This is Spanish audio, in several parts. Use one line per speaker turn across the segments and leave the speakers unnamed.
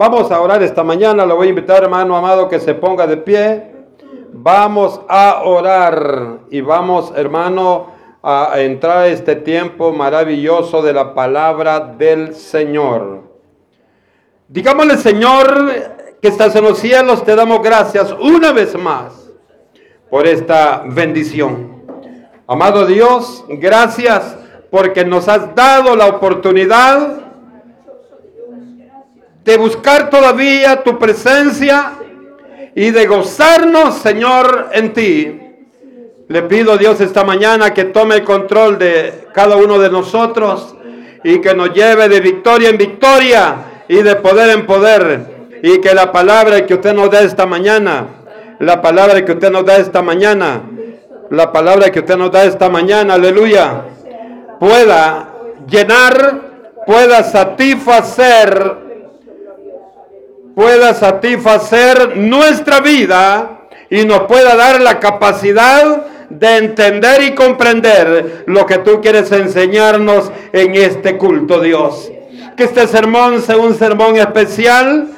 Vamos a orar esta mañana. Lo voy a invitar, hermano amado, que se ponga de pie. Vamos a orar y vamos, hermano, a entrar a este tiempo maravilloso de la palabra del Señor. Digámosle, Señor, que estás en los cielos, te damos gracias una vez más por esta bendición. Amado Dios, gracias porque nos has dado la oportunidad de buscar todavía tu presencia y de gozarnos, Señor, en ti. Le pido a Dios esta mañana que tome el control de cada uno de nosotros y que nos lleve de victoria en victoria y de poder en poder. Y que la palabra que usted nos da esta mañana, la palabra que usted nos da esta mañana, la palabra que usted nos da esta mañana, aleluya, pueda llenar, pueda satisfacer, pueda satisfacer nuestra vida y nos pueda dar la capacidad de entender y comprender lo que tú quieres enseñarnos en este culto, Dios. Que este sermón sea un sermón especial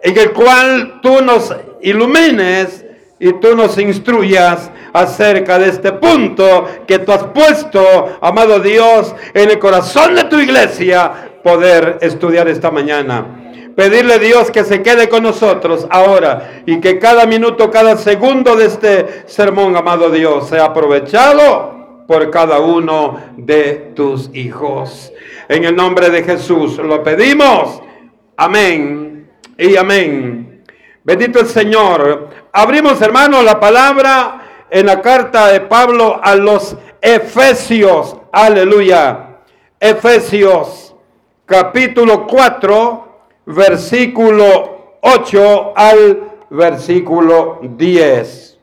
en el cual tú nos ilumines y tú nos instruyas acerca de este punto que tú has puesto, amado Dios, en el corazón de tu iglesia, poder estudiar esta mañana. Pedirle a Dios que se quede con nosotros ahora y que cada minuto, cada segundo de este sermón, amado Dios, sea aprovechado por cada uno de tus hijos. En el nombre de Jesús lo pedimos. Amén y amén. Bendito el Señor. Abrimos, hermanos, la palabra en la carta de Pablo a los Efesios. Aleluya. Efesios capítulo 4 versículo 8 al versículo 10.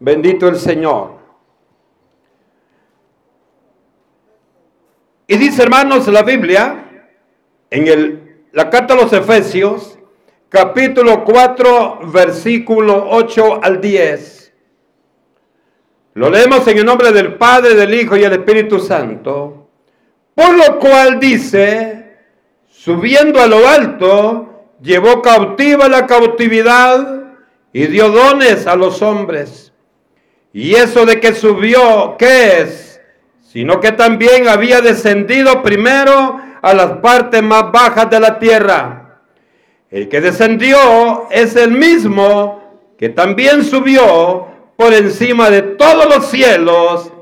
Bendito el Señor. Y dice, hermanos, la Biblia, en el, la carta a los Efesios, capítulo 4, versículo 8 al 10. Lo leemos en el nombre del Padre, del Hijo y del Espíritu Santo. Por lo cual dice, subiendo a lo alto, llevó cautiva la cautividad y dio dones a los hombres. Y eso de que subió, ¿qué es? Sino que también había descendido primero a las partes más bajas de la tierra. El que descendió es el mismo que también subió por encima de todos los cielos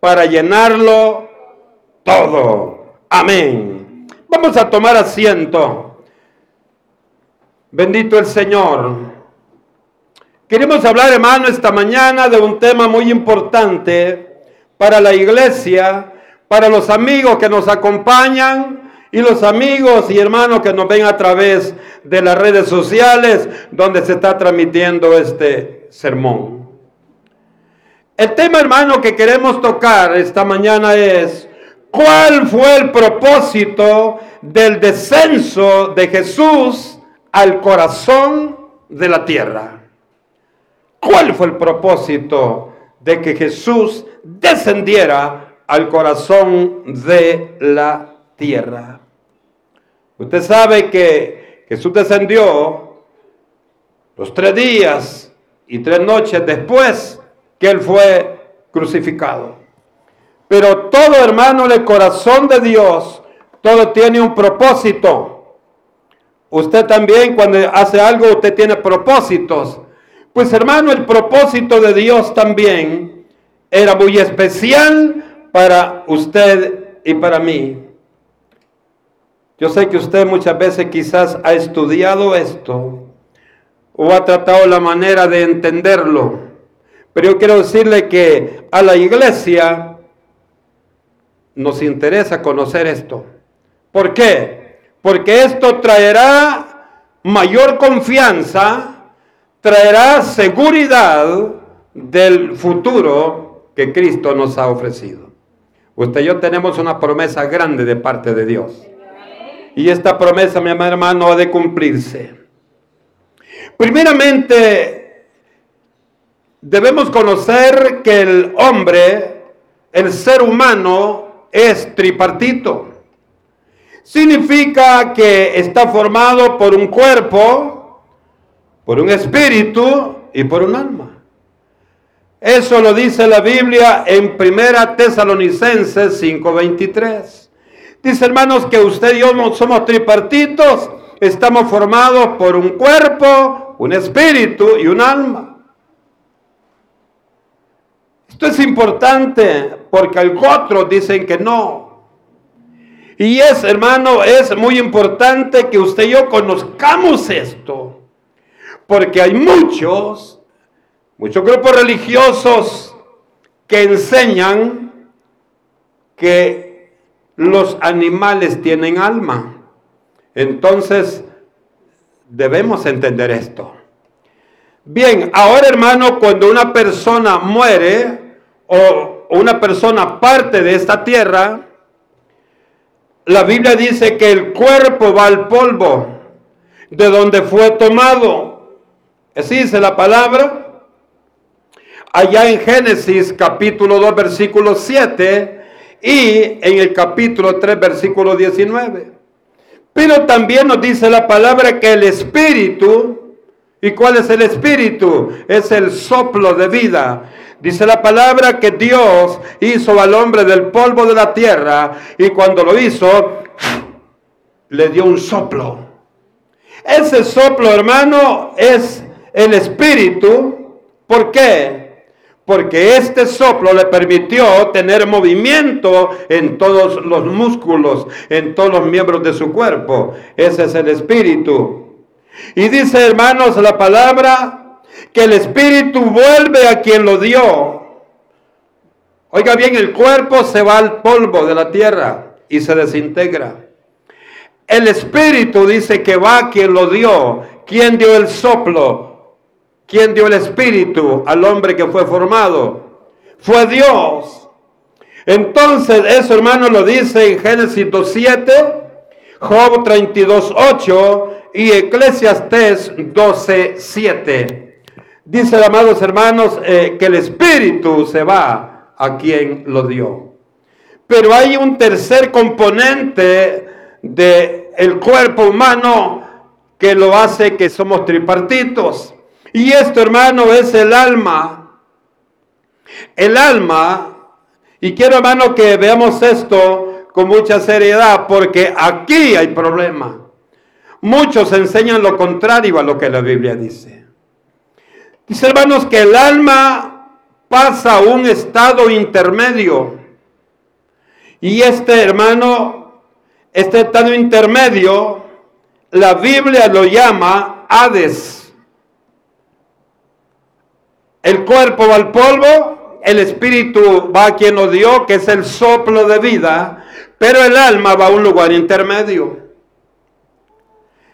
para llenarlo todo. Amén. Vamos a tomar asiento. Bendito el Señor. Queremos hablar, hermano, esta mañana de un tema muy importante para la iglesia, para los amigos que nos acompañan y los amigos y hermanos que nos ven a través de las redes sociales donde se está transmitiendo este sermón. El tema, hermano, que queremos tocar esta mañana es ¿Cuál fue el propósito del descenso de Jesús al corazón de la tierra? ¿Cuál fue el propósito de que Jesús descendiera al corazón de la tierra? Usted sabe que Jesús descendió los tres días y tres noches después que él fue crucificado. Pero todo hermano, el corazón de Dios, todo tiene un propósito. Usted también cuando hace algo, usted tiene propósitos. Pues hermano, el propósito de Dios también era muy especial para usted y para mí. Yo sé que usted muchas veces quizás ha estudiado esto o ha tratado la manera de entenderlo. Pero yo quiero decirle que a la iglesia nos interesa conocer esto. ¿Por qué? Porque esto traerá mayor confianza, traerá seguridad del futuro que Cristo nos ha ofrecido. Usted y yo tenemos una promesa grande de parte de Dios. Y esta promesa, mi hermano, ha de cumplirse. Primeramente, debemos conocer que el hombre, el ser humano, es tripartito. significa que está formado por un cuerpo, por un espíritu y por un alma. Eso lo dice la Biblia en Primera Tesalonicenses 5:23. Dice, hermanos, que usted y yo somos tripartitos, estamos formados por un cuerpo, un espíritu y un alma. Esto es importante porque otros dicen que no. Y es, hermano, es muy importante que usted y yo conozcamos esto. Porque hay muchos, muchos grupos religiosos que enseñan que los animales tienen alma. Entonces, debemos entender esto. Bien, ahora hermano, cuando una persona muere o una persona parte de esta tierra, la Biblia dice que el cuerpo va al polvo de donde fue tomado. Así dice la palabra. Allá en Génesis capítulo 2 versículo 7 y en el capítulo 3, versículo 19. Pero también nos dice la palabra que el espíritu, ¿y cuál es el espíritu? Es el soplo de vida. Dice la palabra que Dios hizo al hombre del polvo de la tierra y cuando lo hizo, le dio un soplo. Ese soplo, hermano, es el espíritu. ¿Por qué? porque este soplo le permitió tener movimiento en todos los músculos, en todos los miembros de su cuerpo. Ese es el espíritu. Y dice, hermanos, la palabra que el espíritu vuelve a quien lo dio. Oiga bien, el cuerpo se va al polvo de la tierra y se desintegra. El espíritu dice que va a quien lo dio. ¿Quién dio el soplo? ¿Quién dio el espíritu al hombre que fue formado? Fue Dios. Entonces, eso hermano lo dice en Génesis 2.7, Job 32.8 y Eclesiastes 12.7. Dice, amados hermanos, eh, que el espíritu se va a quien lo dio. Pero hay un tercer componente del el cuerpo humano que lo hace que somos tripartitos. Y esto, hermano, es el alma. El alma, y quiero, hermano, que veamos esto con mucha seriedad, porque aquí hay problema. Muchos enseñan lo contrario a lo que la Biblia dice. Dice, hermanos, que el alma pasa a un estado intermedio. Y este, hermano, este estado intermedio, la Biblia lo llama Hades. El cuerpo va al polvo, el espíritu va a quien lo dio, que es el soplo de vida, pero el alma va a un lugar intermedio.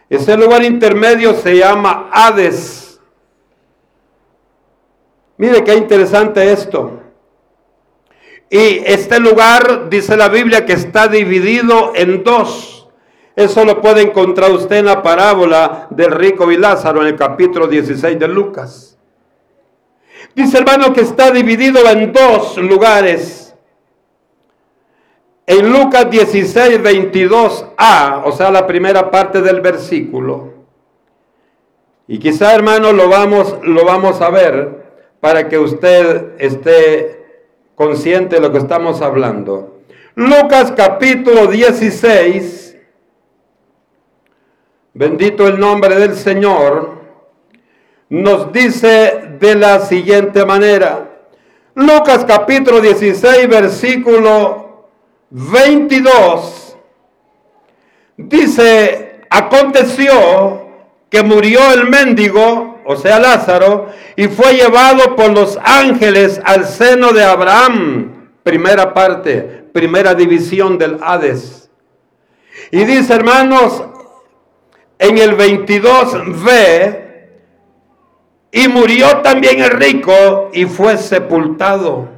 Ese lugar intermedio se llama Hades. Mire qué interesante esto. Y este lugar, dice la Biblia, que está dividido en dos. Eso lo puede encontrar usted en la parábola del rico y Lázaro en el capítulo 16 de Lucas. Dice hermano que está dividido en dos lugares. En Lucas 16, 22a, o sea, la primera parte del versículo. Y quizá hermano lo vamos, lo vamos a ver para que usted esté consciente de lo que estamos hablando. Lucas capítulo 16, bendito el nombre del Señor nos dice de la siguiente manera. Lucas capítulo 16, versículo 22. Dice, aconteció que murió el mendigo, o sea Lázaro, y fue llevado por los ángeles al seno de Abraham. Primera parte, primera división del Hades. Y dice, hermanos, en el 22b, y murió también el rico y fue sepultado.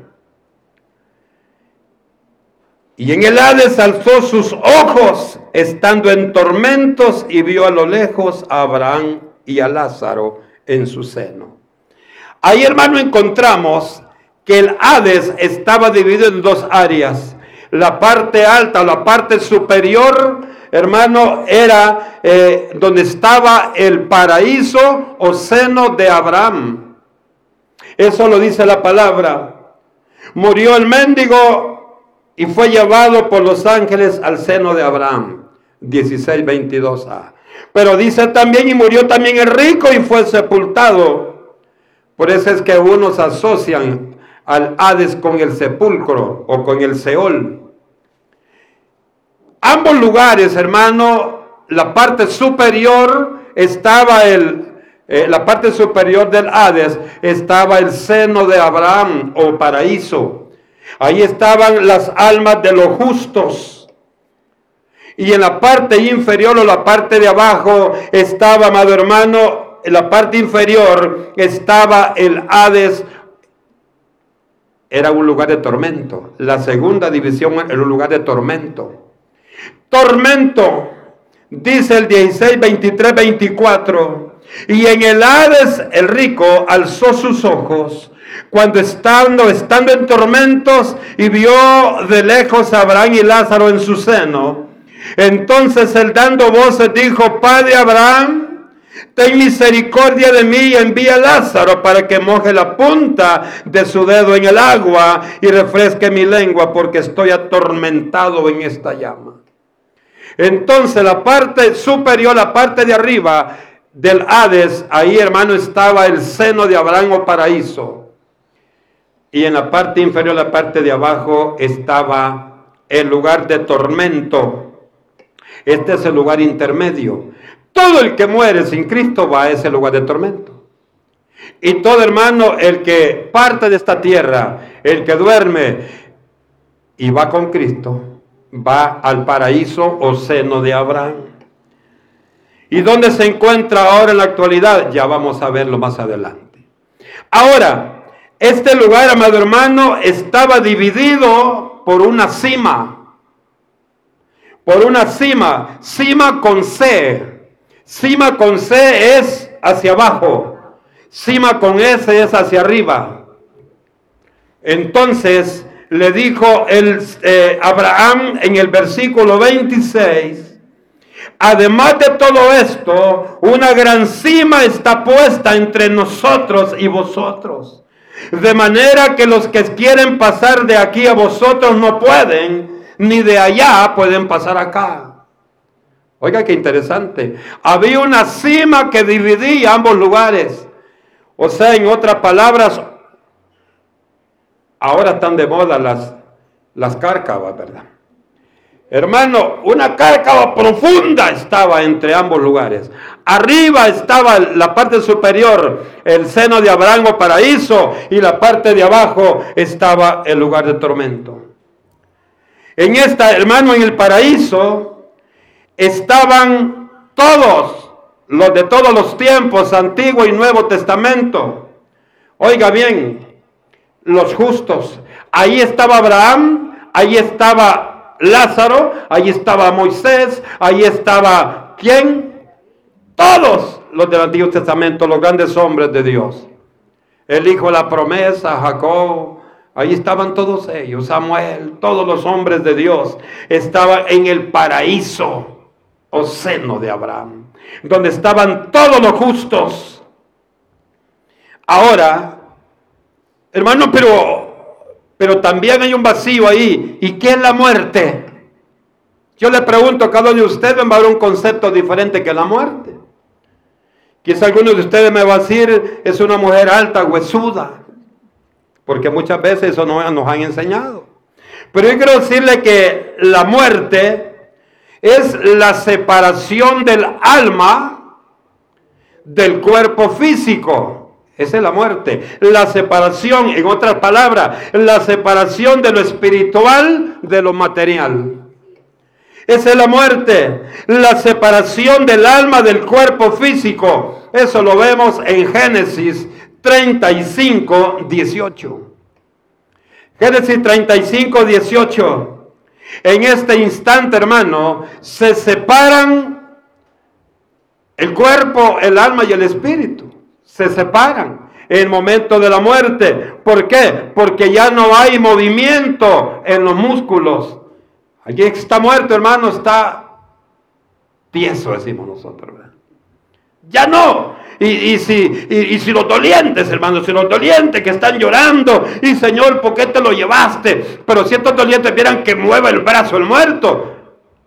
Y en el Hades alzó sus ojos, estando en tormentos, y vio a lo lejos a Abraham y a Lázaro en su seno. Ahí, hermano, encontramos que el Hades estaba dividido en dos áreas. La parte alta, la parte superior, hermano, era eh, donde estaba el paraíso o seno de Abraham. Eso lo dice la palabra. Murió el mendigo y fue llevado por los ángeles al seno de Abraham. 16, 22a. Pero dice también, y murió también el rico y fue sepultado. Por eso es que unos asocian al Hades con el sepulcro o con el Seol. Ambos lugares, hermano, la parte superior estaba el, eh, la parte superior del Hades estaba el seno de Abraham o paraíso. Ahí estaban las almas de los justos. Y en la parte inferior o la parte de abajo estaba, amado hermano, en la parte inferior estaba el Hades. Era un lugar de tormento. La segunda división era un lugar de tormento tormento. Dice el 16, 23, 24. Y en el Hades el rico alzó sus ojos cuando estando, estando en tormentos y vio de lejos a Abraham y Lázaro en su seno. Entonces él dando voces dijo, Padre Abraham, ten misericordia de mí y envía a Lázaro para que moje la punta de su dedo en el agua y refresque mi lengua porque estoy atormentado en esta llama. Entonces la parte superior, la parte de arriba del Hades, ahí hermano estaba el seno de Abraham o paraíso. Y en la parte inferior, la parte de abajo, estaba el lugar de tormento. Este es el lugar intermedio. Todo el que muere sin Cristo va a ese lugar de tormento. Y todo hermano, el que parte de esta tierra, el que duerme y va con Cristo, va al paraíso o seno de Abraham. ¿Y dónde se encuentra ahora en la actualidad? Ya vamos a verlo más adelante. Ahora, este lugar, amado hermano, estaba dividido por una cima. Por una cima. Cima con C. Cima con C es hacia abajo. Cima con S es hacia arriba. Entonces, le dijo el, eh, Abraham en el versículo 26, además de todo esto, una gran cima está puesta entre nosotros y vosotros. De manera que los que quieren pasar de aquí a vosotros no pueden, ni de allá pueden pasar acá. Oiga, qué interesante. Había una cima que dividía ambos lugares. O sea, en otras palabras, Ahora están de moda las, las cárcavas, ¿verdad? Hermano, una cárcava profunda estaba entre ambos lugares. Arriba estaba la parte superior, el seno de Abraham o paraíso, y la parte de abajo estaba el lugar de tormento. En esta, hermano, en el paraíso estaban todos, los de todos los tiempos, Antiguo y Nuevo Testamento. Oiga bien, los justos. Ahí estaba Abraham, ahí estaba Lázaro, ahí estaba Moisés, ahí estaba ¿quién? Todos los del Antiguo Testamento, los grandes hombres de Dios. El hijo de la promesa, Jacob, ahí estaban todos ellos, Samuel, todos los hombres de Dios estaban en el paraíso o seno de Abraham, donde estaban todos los justos. Ahora, Hermano, pero, pero también hay un vacío ahí. ¿Y qué es la muerte? Yo le pregunto a cada uno de ustedes, va a haber un concepto diferente que la muerte. Quizá alguno de ustedes me va a decir, es una mujer alta, huesuda. Porque muchas veces eso no, nos han enseñado. Pero yo quiero decirle que la muerte es la separación del alma del cuerpo físico. Esa es la muerte. La separación, en otras palabras, la separación de lo espiritual de lo material. Esa es la muerte. La separación del alma del cuerpo físico. Eso lo vemos en Génesis 35, 18. Génesis 35, 18. En este instante, hermano, se separan el cuerpo, el alma y el espíritu se separan en el momento de la muerte. ¿Por qué? Porque ya no hay movimiento en los músculos. Allí está muerto, hermano, está tieso, decimos nosotros. ¿verdad? Ya no. Y, si, y, si los dolientes, hermanos, si los dolientes que están llorando, y Señor, ¿por qué te lo llevaste? Pero si estos dolientes vieran que mueve el brazo el muerto,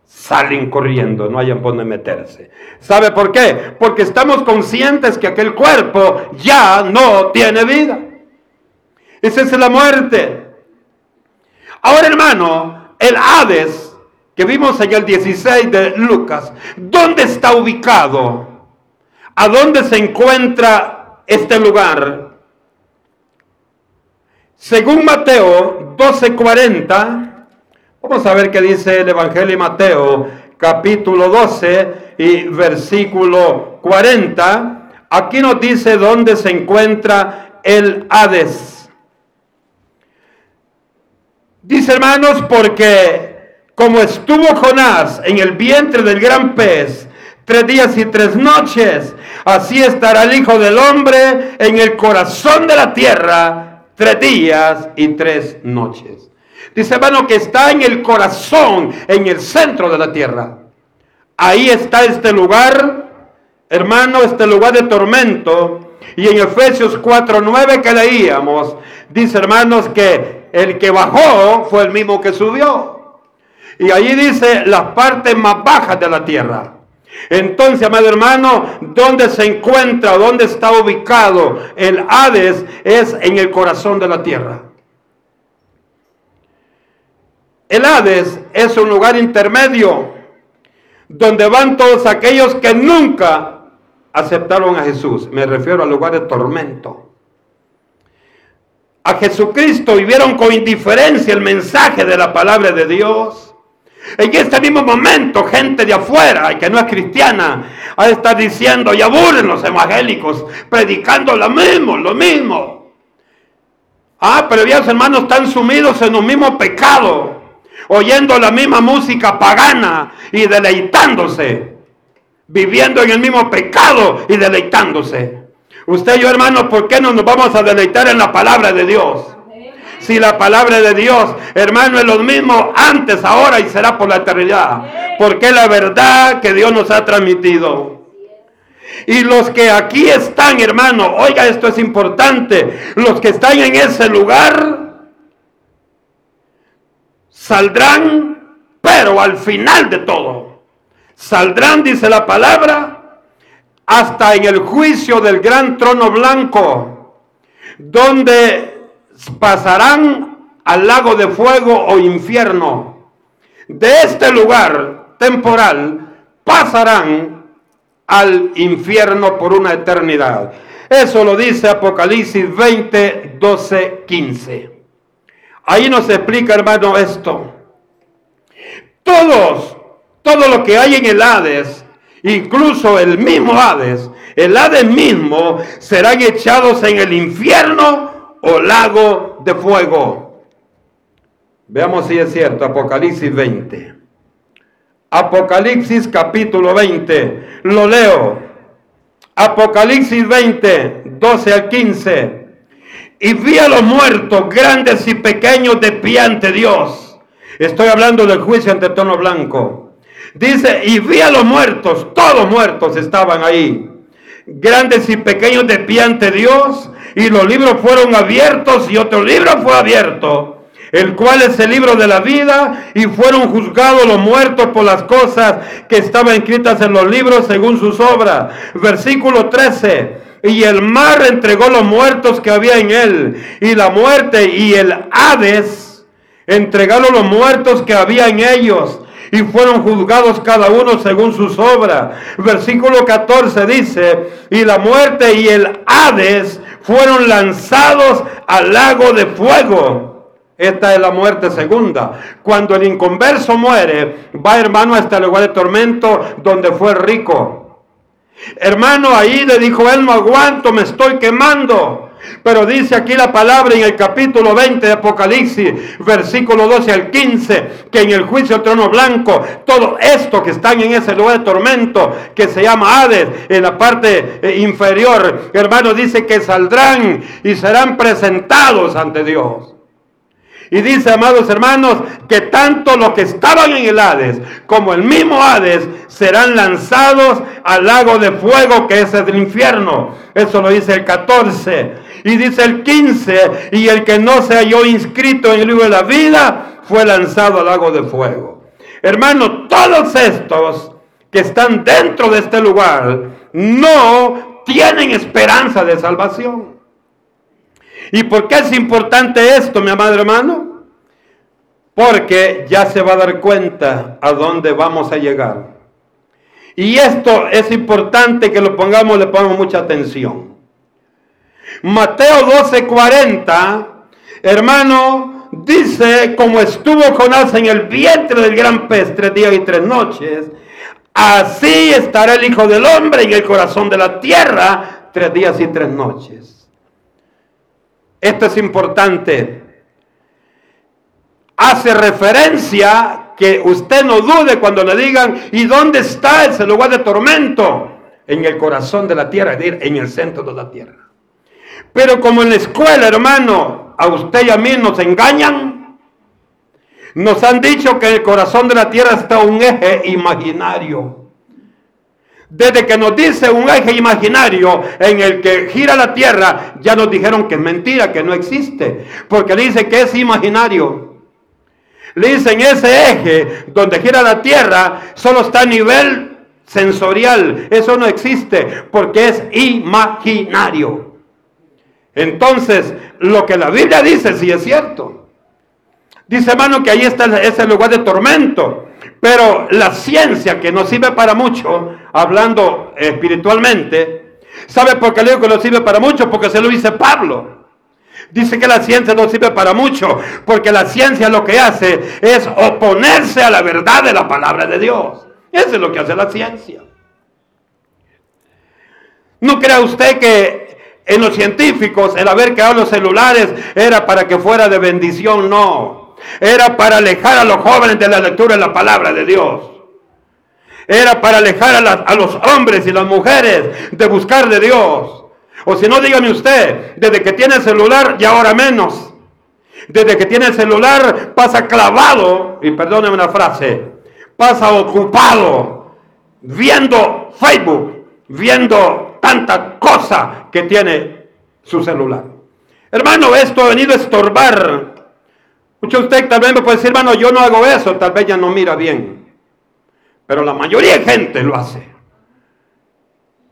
salen corriendo, no hayan por dónde meterse. ¿Sabe por qué? Porque estamos conscientes que aquel cuerpo ya no tiene vida. Esa es la muerte. Ahora, hermano, el Hades que vimos en el 16 de Lucas, ¿dónde está ubicado? ¿A dónde se encuentra este lugar? Según Mateo 12:40, vamos a ver qué dice el Evangelio de Mateo, capítulo 12 y versículo 40. Aquí nos dice dónde se encuentra el Hades. Dice hermanos, porque como estuvo Jonás en el vientre del gran pez, tres días y tres noches. Así estará el Hijo del Hombre en el corazón de la tierra tres días y tres noches. Dice hermano que está en el corazón, en el centro de la tierra. Ahí está este lugar, hermano, este lugar de tormento. Y en Efesios 4:9 que leíamos, dice hermanos que el que bajó fue el mismo que subió. Y allí dice las partes más bajas de la tierra. Entonces, amado hermano, ¿dónde se encuentra, dónde está ubicado el Hades? Es en el corazón de la tierra. El Hades es un lugar intermedio donde van todos aquellos que nunca aceptaron a Jesús. Me refiero al lugar de tormento. A Jesucristo vivieron con indiferencia el mensaje de la palabra de Dios en este mismo momento, gente de afuera que no es cristiana, ha diciendo, y aburren los evangélicos, predicando lo mismo, lo mismo. Ah, pero ya los hermanos están sumidos en un mismo pecado, oyendo la misma música pagana y deleitándose, viviendo en el mismo pecado y deleitándose. Usted y yo, hermano, ¿por qué no nos vamos a deleitar en la palabra de Dios? Si la palabra de Dios, hermano, es lo mismo antes, ahora y será por la eternidad. Porque es la verdad que Dios nos ha transmitido. Y los que aquí están, hermano, oiga, esto es importante, los que están en ese lugar saldrán, pero al final de todo, saldrán, dice la palabra, hasta en el juicio del gran trono blanco, donde pasarán al lago de fuego o infierno. De este lugar temporal pasarán al infierno por una eternidad. Eso lo dice Apocalipsis 20, 12, 15. Ahí nos explica, hermano, esto. Todos, todo lo que hay en el Hades, incluso el mismo Hades, el Hades mismo, serán echados en el infierno o lago de fuego. Veamos si es cierto, Apocalipsis 20. Apocalipsis capítulo 20, lo leo. Apocalipsis 20, 12 al 15. Y vi a los muertos, grandes y pequeños, de pie ante Dios. Estoy hablando del juicio ante tono blanco. Dice, y vi a los muertos, todos muertos estaban ahí. Grandes y pequeños de pie ante Dios y los libros fueron abiertos y otro libro fue abierto, el cual es el libro de la vida y fueron juzgados los muertos por las cosas que estaban escritas en los libros según sus obras. Versículo 13. Y el mar entregó los muertos que había en él, y la muerte y el Hades entregaron los muertos que había en ellos y fueron juzgados cada uno según sus obras. Versículo 14 dice, y la muerte y el Hades fueron lanzados al lago de fuego. Esta es la muerte segunda. Cuando el inconverso muere, va hermano a este lugar de tormento donde fue rico. Hermano, ahí le dijo él, no aguanto, me estoy quemando. Pero dice aquí la palabra en el capítulo 20 de Apocalipsis, versículo 12 al 15, que en el juicio del trono blanco, todo esto que están en ese lugar de tormento, que se llama Hades, en la parte eh, inferior, hermano, dice que saldrán y serán presentados ante Dios. Y dice, amados hermanos, que tanto los que estaban en el Hades como el mismo Hades serán lanzados al lago de fuego que es el infierno. Eso lo dice el 14. Y dice el 15, y el que no se halló inscrito en el libro de la vida fue lanzado al lago de fuego. Hermano, todos estos que están dentro de este lugar no tienen esperanza de salvación. ¿Y por qué es importante esto, mi amado hermano? Porque ya se va a dar cuenta a dónde vamos a llegar. Y esto es importante que lo pongamos, le pongamos mucha atención. Mateo 12:40, hermano, dice, como estuvo Jonás en el vientre del gran pez tres días y tres noches, así estará el Hijo del Hombre en el corazón de la tierra tres días y tres noches. Esto es importante. Hace referencia que usted no dude cuando le digan, ¿y dónde está ese lugar de tormento? En el corazón de la tierra, es decir, en el centro de la tierra. Pero como en la escuela, hermano, a usted y a mí nos engañan, nos han dicho que el corazón de la tierra está un eje imaginario. Desde que nos dice un eje imaginario en el que gira la tierra, ya nos dijeron que es mentira, que no existe, porque dice que es imaginario. Le dicen ese eje donde gira la tierra solo está a nivel sensorial, eso no existe porque es imaginario. Entonces, lo que la Biblia dice sí es cierto. Dice hermano que ahí está ese lugar de tormento. Pero la ciencia que nos sirve para mucho, hablando espiritualmente, ¿sabe por qué le digo que nos sirve para mucho? Porque se lo dice Pablo. Dice que la ciencia no sirve para mucho, porque la ciencia lo que hace es oponerse a la verdad de la palabra de Dios. Eso es lo que hace la ciencia. ¿No crea usted que en los científicos el haber creado los celulares era para que fuera de bendición? No. Era para alejar a los jóvenes de la lectura de la palabra de Dios. Era para alejar a, los hombres y las mujeres de buscar de Dios. O si no, dígame usted, desde que tiene celular y ahora menos. Desde que tiene celular pasa clavado, y perdóneme una frase, pasa ocupado viendo Facebook, viendo tanta cosa que tiene su celular. Hermano, esto ha venido a estorbar Muchos de ustedes tal vez me puede decir, hermano, yo no hago eso, tal vez ya no mira bien. Pero la mayoría de gente lo hace.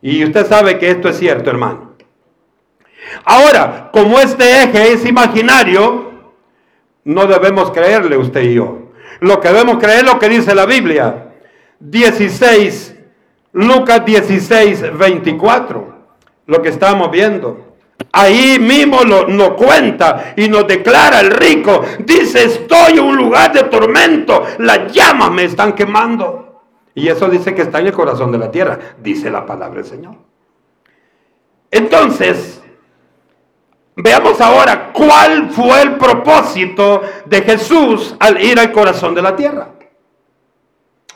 Y usted sabe que esto es cierto, hermano. Ahora, como este eje es imaginario, no debemos creerle usted y yo. Lo que debemos creer es lo que dice la Biblia. 16, Lucas 16, 24. Lo que estamos viendo. Ahí mismo lo, nos cuenta y nos declara el rico. Dice, estoy en un lugar de tormento. Las llamas me están quemando. Y eso dice que está en el corazón de la tierra. Dice la palabra del Señor. Entonces, veamos ahora cuál fue el propósito de Jesús al ir al corazón de la tierra.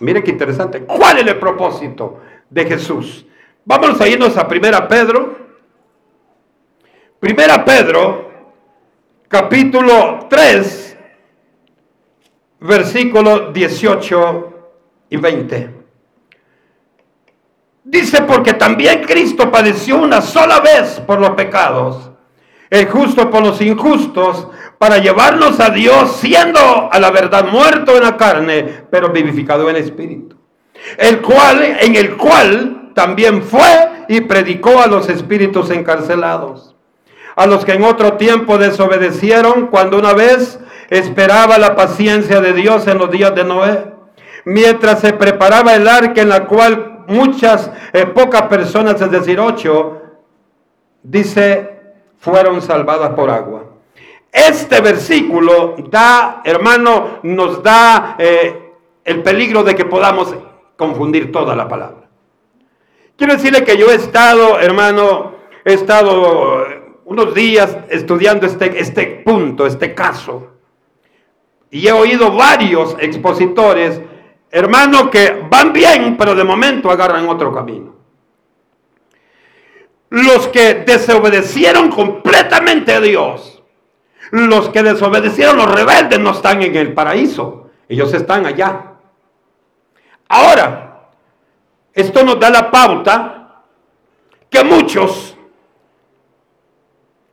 Mire qué interesante. ¿Cuál es el propósito de Jesús? Vamos a irnos a primera Pedro Primera Pedro, capítulo 3, versículos 18 y 20. Dice, porque también Cristo padeció una sola vez por los pecados, el justo por los injustos, para llevarnos a Dios, siendo a la verdad muerto en la carne, pero vivificado en el espíritu. El cual, en el cual también fue y predicó a los espíritus encarcelados a los que en otro tiempo desobedecieron cuando una vez esperaba la paciencia de Dios en los días de Noé, mientras se preparaba el arca en la cual muchas, eh, pocas personas, es decir, ocho, dice, fueron salvadas por agua. Este versículo da, hermano, nos da eh, el peligro de que podamos confundir toda la palabra. Quiero decirle que yo he estado, hermano, he estado unos días estudiando este, este punto, este caso. Y he oído varios expositores, hermanos, que van bien, pero de momento agarran otro camino. Los que desobedecieron completamente a Dios, Los que desobedecieron, los rebeldes, no están en el paraíso. Ellos están allá. Ahora, esto nos da la pauta que muchos,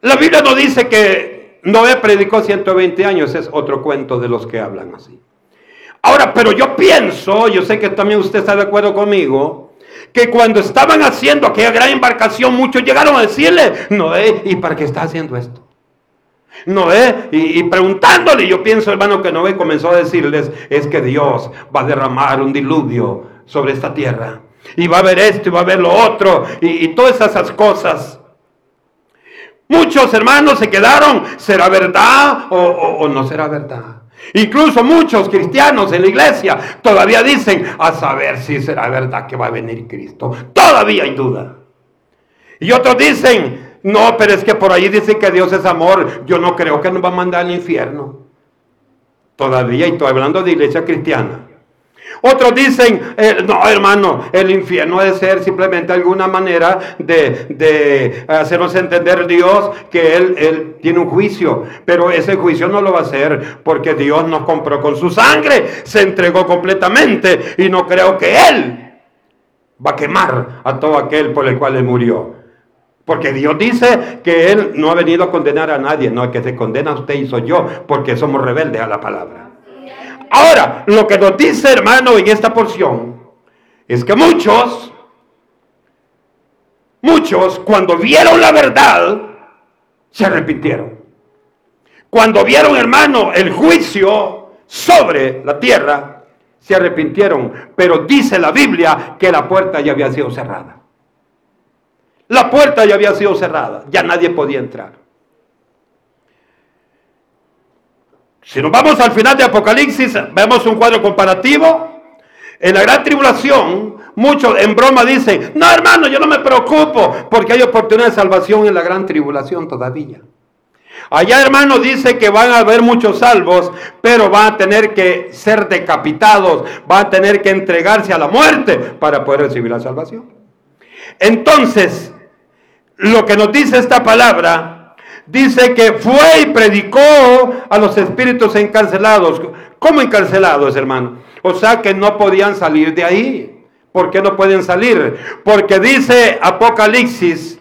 la Biblia no dice que Noé predicó 120 años, es otro cuento de los que hablan así. Ahora, pero yo pienso, yo sé que también usted está de acuerdo conmigo, que cuando estaban haciendo aquella gran embarcación, muchos llegaron a decirle, Noé, ¿y para qué está haciendo esto? Noé, y, y, preguntándole, yo pienso, hermano, que Noé comenzó a decirles, es que Dios va a derramar un diluvio sobre esta tierra. Y va a haber esto y va a haber lo otro, y, y todas esas cosas. Muchos hermanos se quedaron, ¿será verdad o, no será verdad? Incluso muchos cristianos en la iglesia todavía dicen, a saber si será verdad que va a venir Cristo. Todavía hay duda. Y otros dicen, no, pero es que por ahí dicen que Dios es amor. Yo no creo que nos va a mandar al infierno. Todavía, y estoy hablando de iglesia cristiana. Otros dicen, eh, no hermano, el infierno debe ser simplemente alguna manera de, de, hacernos entender Dios que él, él tiene un juicio, pero ese juicio no lo va a hacer porque Dios nos compró con su sangre, se entregó completamente y no creo que Él va a quemar a todo aquel por el cual Él murió. Porque Dios dice que Él no ha venido a condenar a nadie, no, que se condena a usted y soy yo, porque somos rebeldes a la palabra. Ahora, lo que nos dice, hermano, en esta porción, es que muchos, muchos, cuando vieron la verdad, se arrepintieron. Cuando vieron, hermano, el juicio sobre la tierra, se arrepintieron. Pero dice la Biblia que la puerta ya había sido cerrada. La puerta ya había sido cerrada, ya nadie podía entrar. Si nos vamos al final de Apocalipsis, vemos un cuadro comparativo. En la gran tribulación, muchos en broma dicen, no hermano, yo no me preocupo porque hay oportunidad de salvación en la gran tribulación todavía. Allá hermano dice que van a haber muchos salvos, pero van a tener que ser decapitados, van a tener que entregarse a la muerte para poder recibir la salvación. Entonces, lo que nos dice esta palabra dice que fue y predicó a los espíritus encarcelados. ¿Cómo encarcelados, hermano? O sea que no podían salir de ahí. ¿Por qué no pueden salir? Porque dice Apocalipsis,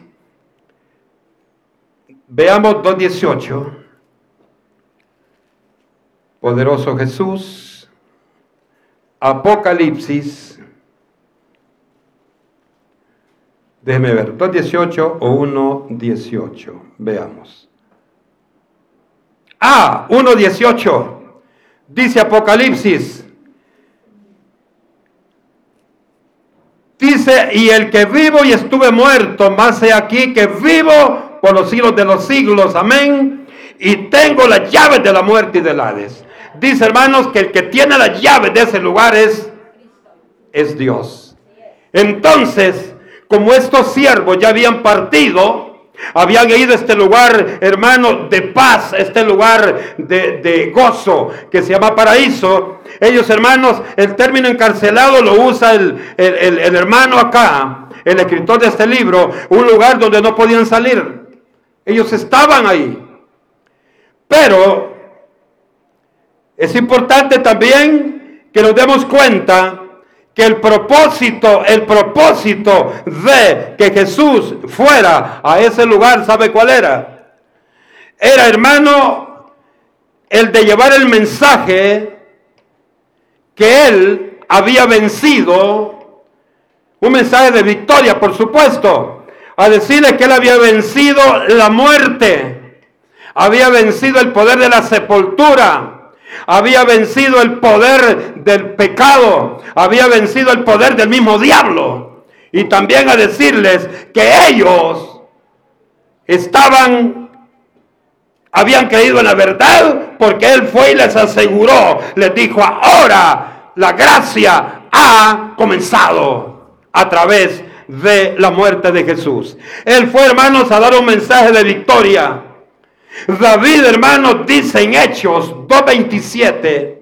veamos 2.18. Poderoso Jesús. Apocalipsis. Déjeme ver, 2.18 o 1.18. Veamos. Ah, 1.18. Dice Apocalipsis. Dice, y el que vivo y estuve muerto, más he aquí que vivo por los siglos de los siglos. Amén. Y tengo las llaves de la muerte y del Hades. Dice, hermanos, que el que tiene las llaves de ese lugar es, es Dios. Entonces, como estos siervos ya habían partido, habían ido a este lugar, hermano, de paz, este lugar de, gozo que se llama paraíso. Ellos, hermanos, el término encarcelado lo usa el, el hermano acá, el escritor de este libro, un lugar donde no podían salir. Ellos estaban ahí. Pero es importante también que nos demos cuenta que el propósito, el propósito de que Jesús fuera a ese lugar, ¿sabe cuál era? Era, hermano, el de llevar el mensaje que él había vencido, un mensaje de victoria, por supuesto, a decirle que él había vencido la muerte, había vencido el poder de la sepultura, había vencido el poder del pecado, había vencido el poder del mismo diablo. Y también a decirles que ellos estaban, habían creído en la verdad porque Él fue y les aseguró, les dijo, ahora la gracia ha comenzado a través de la muerte de Jesús. Él fue, hermanos, a dar un mensaje de victoria. David, hermanos, dice en Hechos 2.27,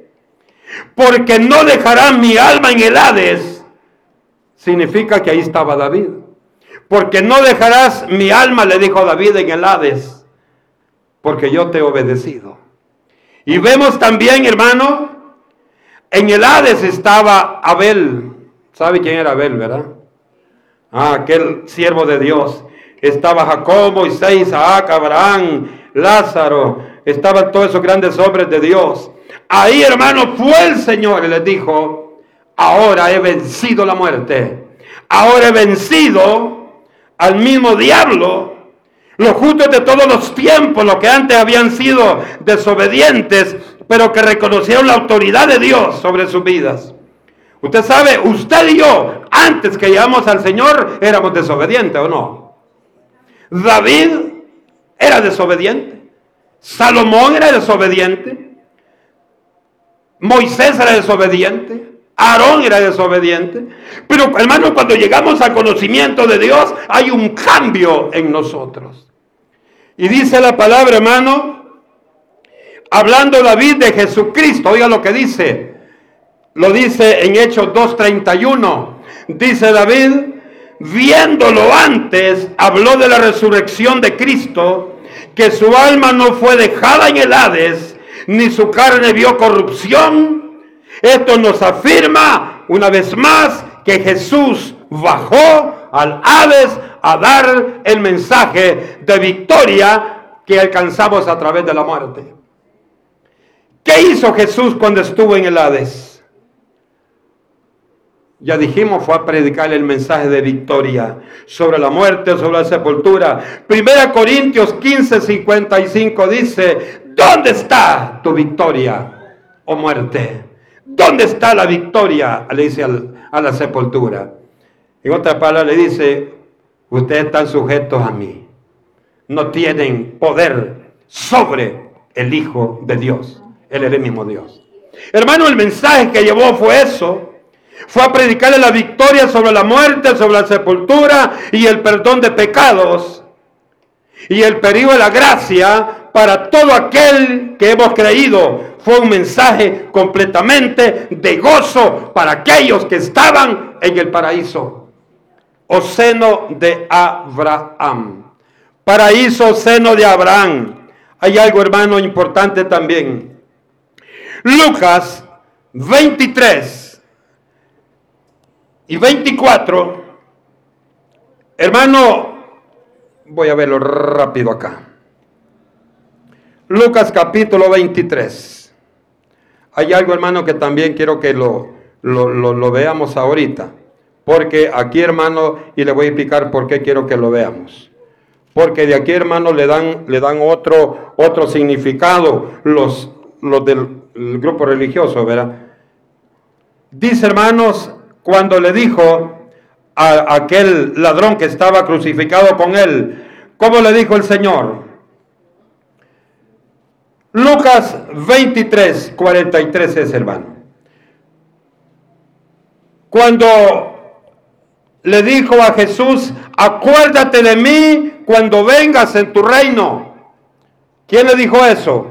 porque no dejarán mi alma en el Hades, significa que ahí estaba David. Porque no dejarás mi alma, le dijo David en el Hades. porque yo te he obedecido. Y vemos también, hermano, en el Hades estaba Abel. ¿Sabe quién era Abel, verdad? Ah, aquel siervo de Dios. Estaba Jacob, Moisés, Isaac, Abraham, Lázaro. Estaban todos esos grandes hombres de Dios. Ahí, hermano, fue el Señor y les dijo, ahora he vencido la muerte. Ahora he vencido al mismo diablo. Los justos de todos los tiempos, los que antes habían sido desobedientes, pero que reconocieron la autoridad de Dios sobre sus vidas. Usted sabe, usted y yo, antes que llegamos al Señor, éramos desobedientes o no. David era desobediente. Salomón era desobediente. Moisés era desobediente. Aarón era desobediente. Pero hermano, cuando llegamos al conocimiento de Dios, hay un cambio en nosotros. Y dice la palabra, hermano, hablando David de Jesucristo, oiga lo que dice. Lo dice en Hechos 2.31. Dice David, viéndolo antes, habló de la resurrección de Cristo, que su alma no fue dejada en el Hades, ni su carne vio corrupción. Esto nos afirma una vez más que Jesús bajó al Hades a dar el mensaje de victoria que alcanzamos a través de la muerte. ¿Qué hizo Jesús cuando estuvo en el Hades? Ya dijimos, fue a predicar el mensaje de victoria sobre la muerte, sobre la sepultura. Primera Corintios 15, 55 dice, ¿dónde está tu victoria, o oh muerte? ¿Dónde está la victoria? Le dice a la sepultura. En otra palabra le dice, ustedes están sujetos a mí. No tienen poder sobre el Hijo de Dios. Él es el mismo Dios. Hermano, el mensaje que llevó fue eso fue a predicarle la victoria sobre la muerte, sobre la sepultura y el perdón de pecados. Y el periodo de la gracia para todo aquel que hemos creído. Fue un mensaje completamente de gozo para aquellos que estaban en el paraíso. O seno de Abraham. Paraíso, seno de Abraham. Hay algo, hermano, importante también. Lucas 23 y 24, hermano, voy a verlo rápido acá. Lucas capítulo 23. Hay algo, hermano, que también quiero que lo, lo, veamos ahorita. Porque aquí, hermano, y le voy a explicar por qué quiero que lo veamos. Porque de aquí, hermano, le dan, le dan otro, otro significado los, los del grupo religioso, ¿verdad? Dice, hermanos, cuando le dijo a aquel ladrón que estaba crucificado con él, ¿cómo le dijo el Señor? Lucas 23, 43 es hermano. Cuando le dijo a Jesús, acuérdate de mí cuando vengas en tu reino. ¿Quién le dijo eso?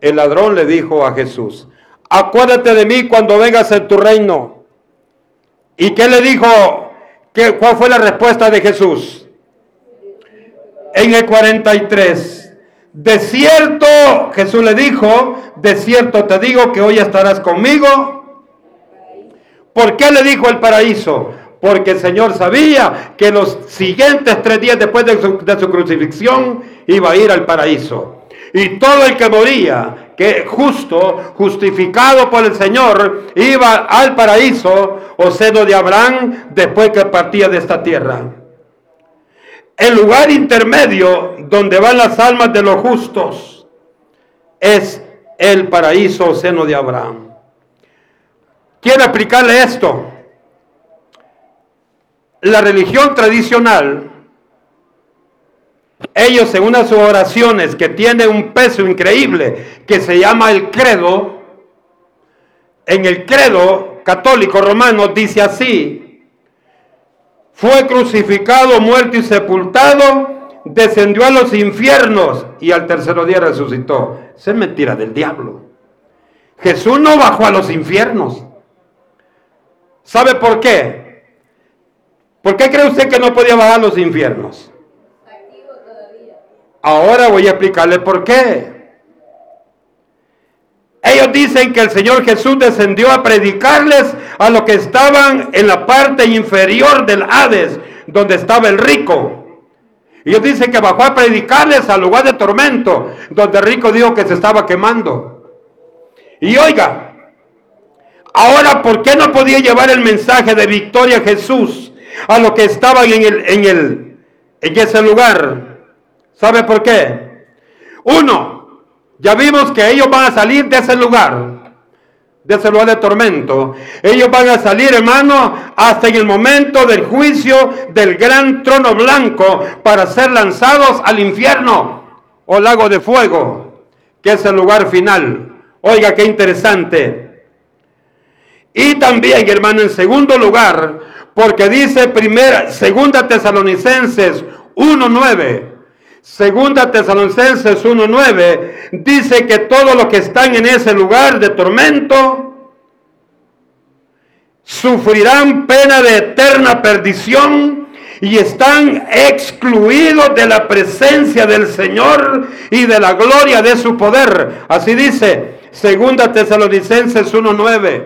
El ladrón le dijo a Jesús, acuérdate de mí cuando vengas en tu reino. ¿Y qué le dijo? ¿Qué, ¿Cuál fue la respuesta de Jesús? En el 43. De cierto, Jesús le dijo, de cierto te digo que hoy estarás conmigo. ¿Por qué le dijo el paraíso? Porque el Señor sabía que los siguientes tres días después de su, de su crucifixión iba a ir al paraíso. Y todo el que moría que justo, justificado por el Señor, iba al paraíso o seno de Abraham después que partía de esta tierra. El lugar intermedio donde van las almas de los justos es el paraíso o seno de Abraham. Quiero explicarle esto. La religión tradicional ellos en una sus oraciones que tiene un peso increíble, que se llama el credo, en el credo católico romano dice así, fue crucificado, muerto y sepultado, descendió a los infiernos y al tercer día resucitó. Esa es mentira del diablo. Jesús no bajó a los infiernos. ¿Sabe por qué? ¿Por qué cree usted que no podía bajar a los infiernos? Ahora voy a explicarle por qué. Ellos dicen que el Señor Jesús descendió a predicarles a los que estaban en la parte inferior del Hades, donde estaba el rico. Ellos dicen que bajó a predicarles al lugar de tormento, donde el rico dijo que se estaba quemando. Y oiga, ahora, ¿por qué no podía llevar el mensaje de victoria Jesús a los que estaban en, el, en, el, en ese lugar? ¿Sabe por qué? Uno, ya vimos que ellos van a salir de ese lugar, de ese lugar de tormento. Ellos van a salir, hermano, hasta en el momento del juicio del gran trono blanco para ser lanzados al infierno o lago de fuego, que es el lugar final. Oiga, qué interesante. Y también, hermano, en segundo lugar, porque dice primera, segunda Tesalonicenses 1.9 Segunda Tesalonicenses 1.9 dice que todos los que están en ese lugar de tormento sufrirán pena de eterna perdición y están excluidos de la presencia del Señor y de la gloria de su poder. Así dice Segunda Tesalonicenses 1.9.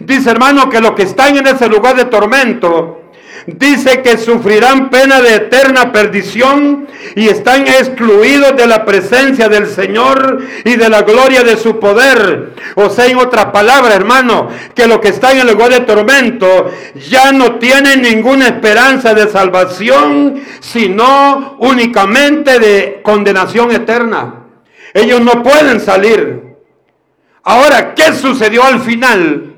Dice hermano que los que están en ese lugar de tormento dice que sufrirán pena de eterna perdición y están excluidos de la presencia del Señor y de la gloria de su poder. O sea, en otras palabras, hermano, que los que están en el lugar de tormento ya no tienen ninguna esperanza de salvación, sino únicamente de condenación eterna. Ellos no pueden salir. Ahora, ¿qué sucedió al final?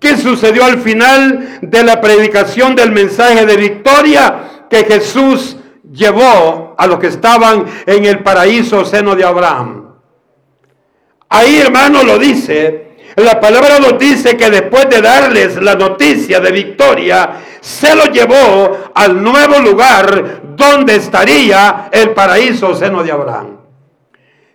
¿Qué sucedió al final de la predicación del mensaje de victoria que Jesús llevó a los que estaban en el paraíso seno de Abraham? Ahí, hermano, lo dice. La palabra nos dice que después de darles la noticia de victoria, se lo llevó al nuevo lugar donde estaría el paraíso seno de Abraham.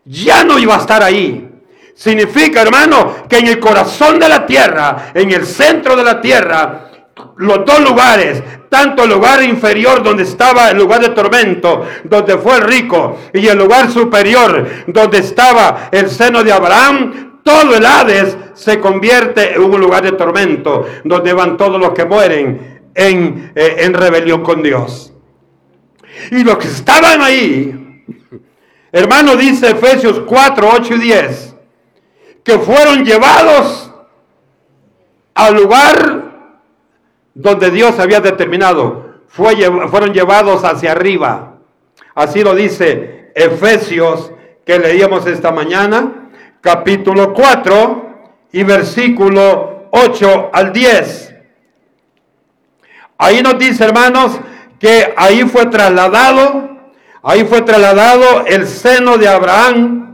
Ya no iba a estar ahí. Significa, hermano, que en el corazón de la tierra, en el centro de la tierra, los dos lugares, tanto el lugar inferior donde estaba el lugar de tormento, donde fue el rico, y el lugar superior donde estaba el seno de Abraham, todo el Hades se convierte en un lugar de tormento, donde van todos los que mueren en, eh, en rebelión con Dios. Y los que estaban ahí, hermano, dice Efesios 4, 8 y 10 que fueron llevados al lugar donde Dios había determinado. Fue, fueron llevados hacia arriba. Así lo dice Efesios que leíamos esta mañana, capítulo 4 y versículo 8 al 10. Ahí nos dice, hermanos, que ahí fue trasladado, ahí fue trasladado el seno de Abraham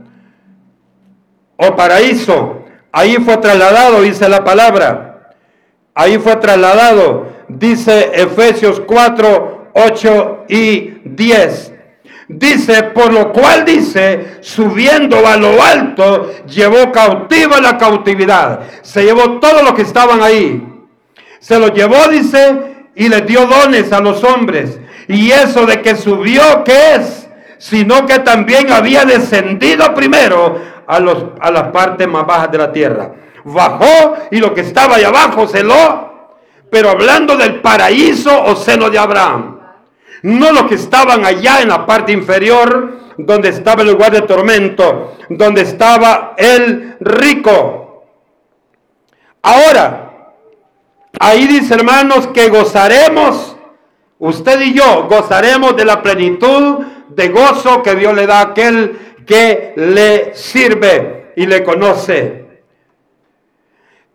o paraíso. Ahí fue trasladado, dice la palabra. Ahí fue trasladado, dice Efesios 4, 8 y 10. Dice, por lo cual dice, subiendo a lo alto, llevó cautiva la cautividad. Se llevó todo lo que estaban ahí. Se lo llevó, dice, y le dio dones a los hombres. Y eso de que subió, ¿qué es? Sino que también había descendido primero a, los, a las partes más bajas de la tierra. Bajó y lo que estaba ahí abajo se lo, pero hablando del paraíso o seno de Abraham. No los que estaban allá en la parte inferior, donde estaba el lugar de tormento, donde estaba el rico. Ahora, ahí dice hermanos que gozaremos, usted y yo gozaremos de la plenitud de gozo que Dios le da a aquel que le sirve y le conoce.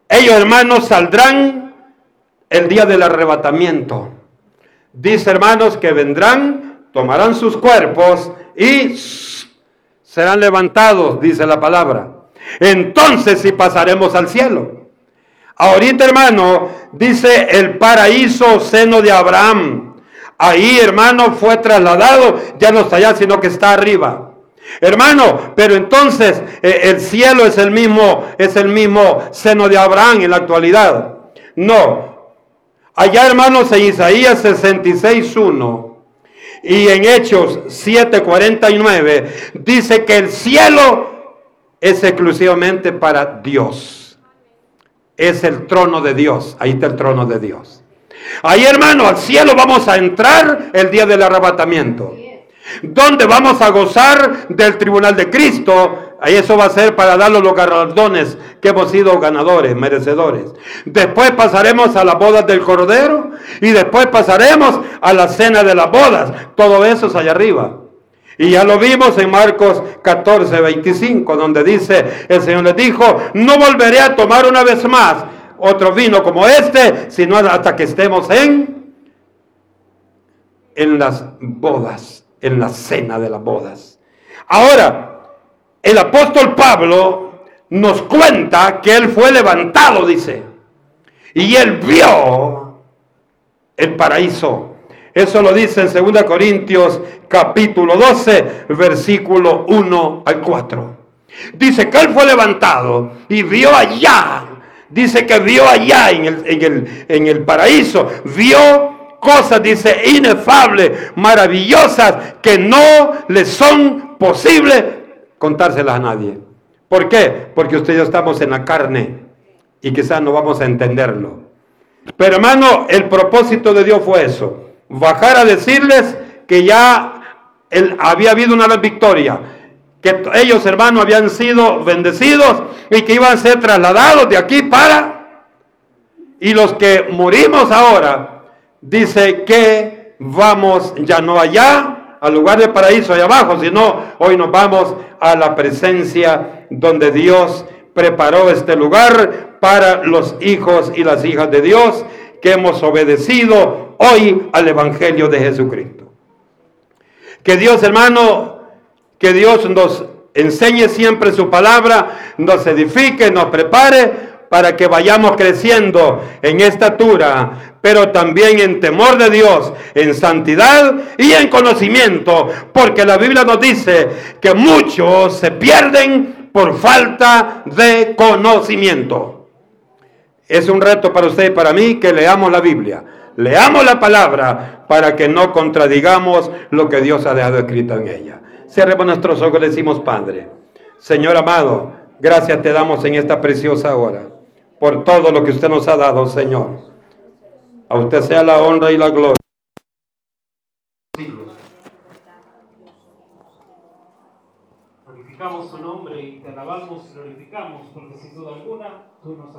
Ellos hermanos saldrán el día del arrebatamiento. Dice hermanos que vendrán, tomarán sus cuerpos y serán levantados, dice la palabra. Entonces sí pasaremos al cielo. Ahorita hermano, dice el paraíso seno de Abraham. Ahí hermano fue trasladado, ya no está allá, sino que está arriba. Hermano, pero entonces eh, el cielo es el mismo, es el mismo seno de Abraham en la actualidad. No. Allá, hermanos, en Isaías 66.1, Y en Hechos 7:49 dice que el cielo es exclusivamente para Dios. Es el trono de Dios. Ahí está el trono de Dios. Ahí hermano, al cielo vamos a entrar el día del arrebatamiento. Donde vamos a gozar del tribunal de Cristo. Ahí eso va a ser para darnos los galardones que hemos sido ganadores, merecedores. Después pasaremos a las bodas del Cordero y después pasaremos a la cena de las bodas. Todo eso es allá arriba. Y ya lo vimos en Marcos 14, 25, donde dice, el Señor les dijo, no volveré a tomar una vez más otro vino como este, sino hasta que estemos en, en las bodas, en la cena de las bodas. Ahora, el apóstol Pablo nos cuenta que él fue levantado, dice, y él vio el paraíso. Eso lo dice en 2 Corintios capítulo 12, versículo 1 al 4. Dice que él fue levantado y vio allá dice que vio allá en el, en el, paraíso, vio cosas, dice, inefables, maravillosas, que no le son posibles contárselas a nadie. ¿Por qué? Porque usted y yo estamos en la carne y quizás no vamos a entenderlo. Pero hermano, el propósito de Dios fue eso, bajar a decirles que ya había habido una victoria, que ellos hermanos habían sido bendecidos y que iban a ser trasladados de aquí para... Y los que morimos ahora, dice que vamos ya no allá, al lugar del paraíso allá abajo, sino hoy nos vamos a la presencia donde Dios preparó este lugar para los hijos y las hijas de Dios que hemos obedecido hoy al Evangelio de Jesucristo. Que Dios hermano que Dios nos enseñe siempre su palabra, nos edifique, nos prepare para que vayamos creciendo en estatura, pero también en temor de Dios, en santidad y en conocimiento, porque la Biblia nos dice que muchos se pierden por falta de conocimiento. Es un reto para usted y para mí que leamos la Biblia, leamos la palabra para que no contradigamos lo que Dios ha dejado escrito en ella. Cerremos nuestros ojos y le decimos, Padre, Señor amado, gracias te damos en esta preciosa hora por todo lo que usted nos ha dado, Señor. A usted sea la honra y la gloria.
Glorificamos tu nombre y te alabamos y glorificamos porque sin duda alguna tú nos has